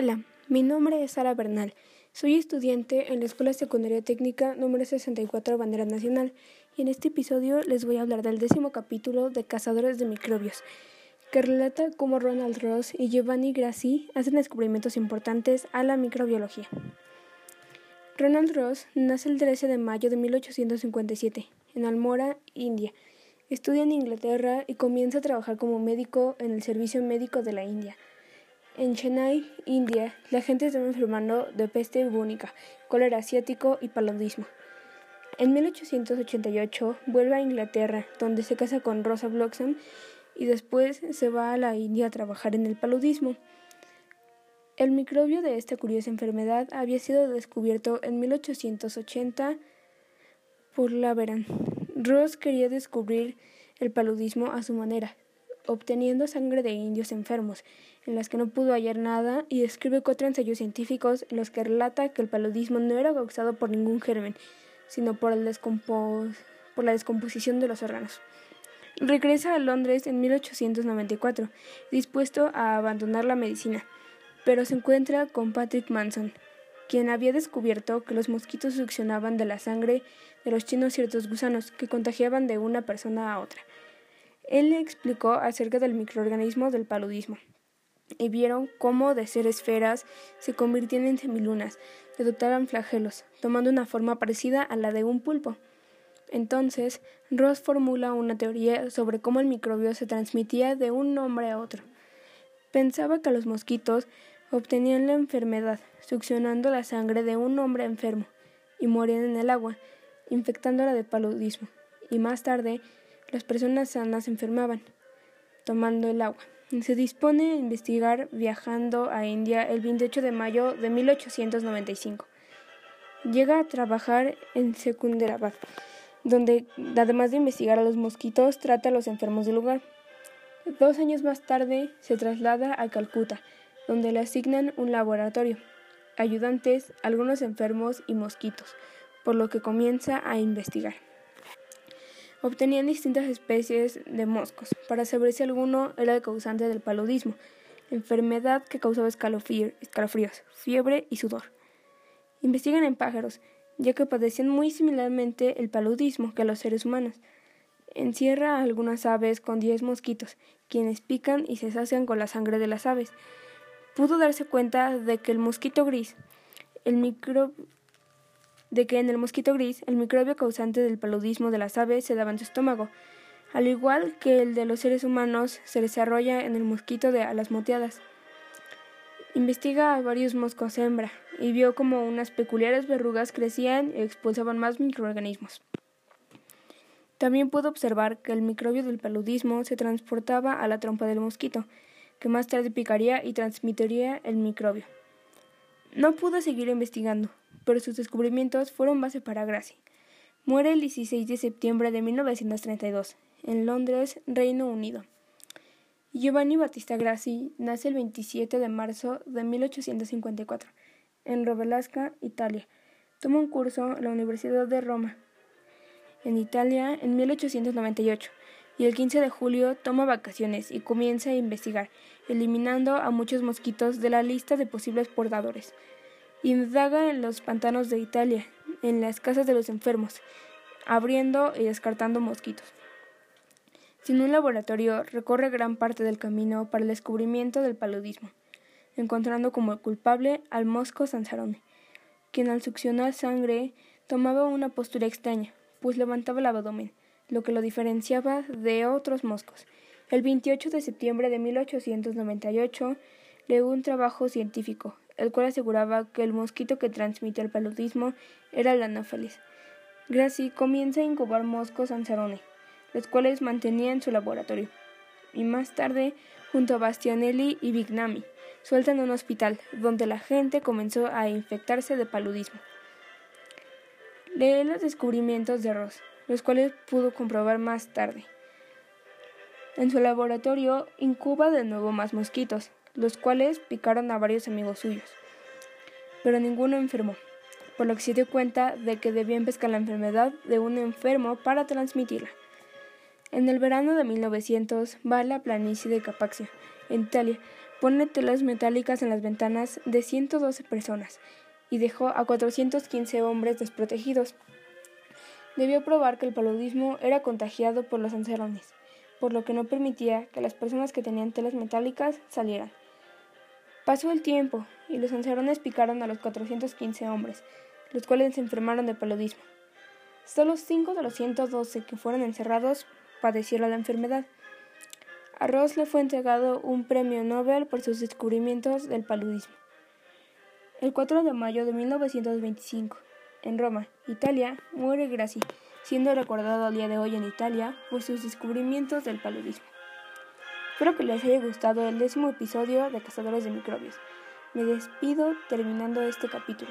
Hola, mi nombre es Sara Bernal. Soy estudiante en la Escuela Secundaria Técnica número 64 Bandera Nacional y en este episodio les voy a hablar del décimo capítulo de Cazadores de Microbios, que relata cómo Ronald Ross y Giovanni Grassi hacen descubrimientos importantes a la microbiología. Ronald Ross nace el 13 de mayo de 1857 en Almora, India. Estudia en Inglaterra y comienza a trabajar como médico en el Servicio Médico de la India. En Chennai, India, la gente estaba enfermando de peste bubónica, cólera asiático y paludismo. En 1888 vuelve a Inglaterra, donde se casa con Rosa Bloxham y después se va a la India a trabajar en el paludismo. El microbio de esta curiosa enfermedad había sido descubierto en 1880 por Laveran. Ross quería descubrir el paludismo a su manera, obteniendo sangre de indios enfermos, en las que no pudo hallar nada, y describe cuatro ensayos científicos en los que relata que el paludismo no era causado por ningún germen, sino por, el por la descomposición de los órganos. Regresa a Londres en 1894, dispuesto a abandonar la medicina, pero se encuentra con Patrick Manson, quien había descubierto que los mosquitos succionaban de la sangre de los chinos ciertos gusanos que contagiaban de una persona a otra. Él le explicó acerca del microorganismo del paludismo y vieron cómo de ser esferas se convirtían en semilunas, que dotaban flagelos, tomando una forma parecida a la de un pulpo. Entonces, Ross formula una teoría sobre cómo el microbio se transmitía de un hombre a otro. Pensaba que los mosquitos obtenían la enfermedad succionando la sangre de un hombre enfermo y morían en el agua, infectándola de paludismo, y más tarde las personas sanas enfermaban, tomando el agua. Se dispone a investigar viajando a India el 28 de mayo de 1895. Llega a trabajar en Secunderabad, donde, además de investigar a los mosquitos, trata a los enfermos del lugar. Dos años más tarde se traslada a Calcuta, donde le asignan un laboratorio, ayudantes, algunos enfermos y mosquitos, por lo que comienza a investigar obtenían distintas especies de moscos para saber si alguno era el causante del paludismo, enfermedad que causaba escalofríos, fiebre y sudor. Investigan en pájaros, ya que padecían muy similarmente el paludismo que los seres humanos. Encierra a algunas aves con diez mosquitos, quienes pican y se sacian con la sangre de las aves. Pudo darse cuenta de que el mosquito gris, el micro de que en el mosquito gris el microbio causante del paludismo de las aves se daba en su estómago, al igual que el de los seres humanos se desarrolla en el mosquito de alas moteadas. Investiga a varios moscos hembra y vio como unas peculiares verrugas crecían y expulsaban más microorganismos. También pudo observar que el microbio del paludismo se transportaba a la trompa del mosquito, que más tarde picaría y transmitiría el microbio. No pudo seguir investigando, pero sus descubrimientos fueron base para Grassi. Muere el 16 de septiembre de 1932, en Londres, Reino Unido. Giovanni Battista Grassi nace el 27 de marzo de 1854, en Rovelasca, Italia. Toma un curso en la Universidad de Roma, en Italia, en 1898, y el 15 de julio toma vacaciones y comienza a investigar, eliminando a muchos mosquitos de la lista de posibles portadores. Indaga en los pantanos de Italia, en las casas de los enfermos, abriendo y descartando mosquitos. Sin un laboratorio, recorre gran parte del camino para el descubrimiento del paludismo, encontrando como culpable al mosco Sansarone, quien al succionar sangre tomaba una postura extraña, pues levantaba el abdomen, lo que lo diferenciaba de otros moscos. El 28 de septiembre de 1898 leó un trabajo científico el cual aseguraba que el mosquito que transmite el paludismo era el anófeles. Grassi comienza a incubar moscos Ansarone, los cuales mantenía en su laboratorio. Y más tarde, junto a Bastianelli y Vignami, sueltan un hospital donde la gente comenzó a infectarse de paludismo. Lee los descubrimientos de Ross, los cuales pudo comprobar más tarde. En su laboratorio incuba de nuevo más mosquitos, los cuales picaron a varios amigos suyos, pero ninguno enfermó, por lo que se dio cuenta de que debían pescar la enfermedad de un enfermo para transmitirla. En el verano de 1900 va la planicie de Capaxia, en Italia, pone telas metálicas en las ventanas de 112 personas y dejó a 415 hombres desprotegidos. Debió probar que el paludismo era contagiado por los lancerones, por lo que no permitía que las personas que tenían telas metálicas salieran. Pasó el tiempo y los lancerones picaron a los 415 hombres, los cuales se enfermaron de paludismo. Solo cinco de los 112 que fueron encerrados padecieron la enfermedad. A Ross le fue entregado un premio Nobel por sus descubrimientos del paludismo. El 4 de mayo de 1925, en Roma, Italia, muere Grassi, siendo recordado al día de hoy en Italia por sus descubrimientos del paludismo. Espero que les haya gustado el décimo episodio de Cazadores de Microbios. Me despido terminando este capítulo.